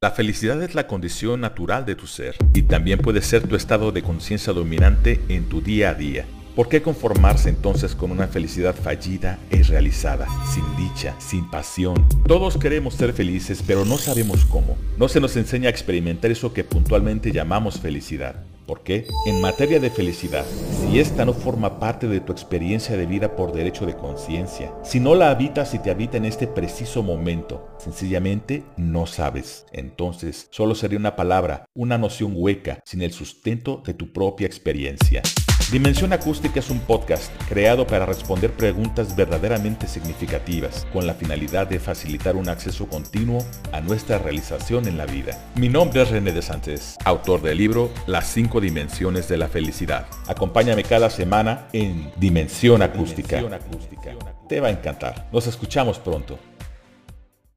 La felicidad es la condición natural de tu ser y también puede ser tu estado de conciencia dominante en tu día a día. ¿Por qué conformarse entonces con una felicidad fallida e irrealizada, sin dicha, sin pasión? Todos queremos ser felices, pero no sabemos cómo. No se nos enseña a experimentar eso que puntualmente llamamos felicidad. ¿Por qué? En materia de felicidad, si esta no forma parte de tu experiencia de vida por derecho de conciencia, si no la habitas y te habita en este preciso momento, sencillamente no sabes. Entonces, solo sería una palabra, una noción hueca, sin el sustento de tu propia experiencia. Dimensión Acústica es un podcast creado para responder preguntas verdaderamente significativas con la finalidad de facilitar un acceso continuo a nuestra realización en la vida. Mi nombre es René de Sánchez, autor del libro Las cinco dimensiones de la felicidad. Acompáñame cada semana en Dimensión Acústica. Te va a encantar. Nos escuchamos pronto.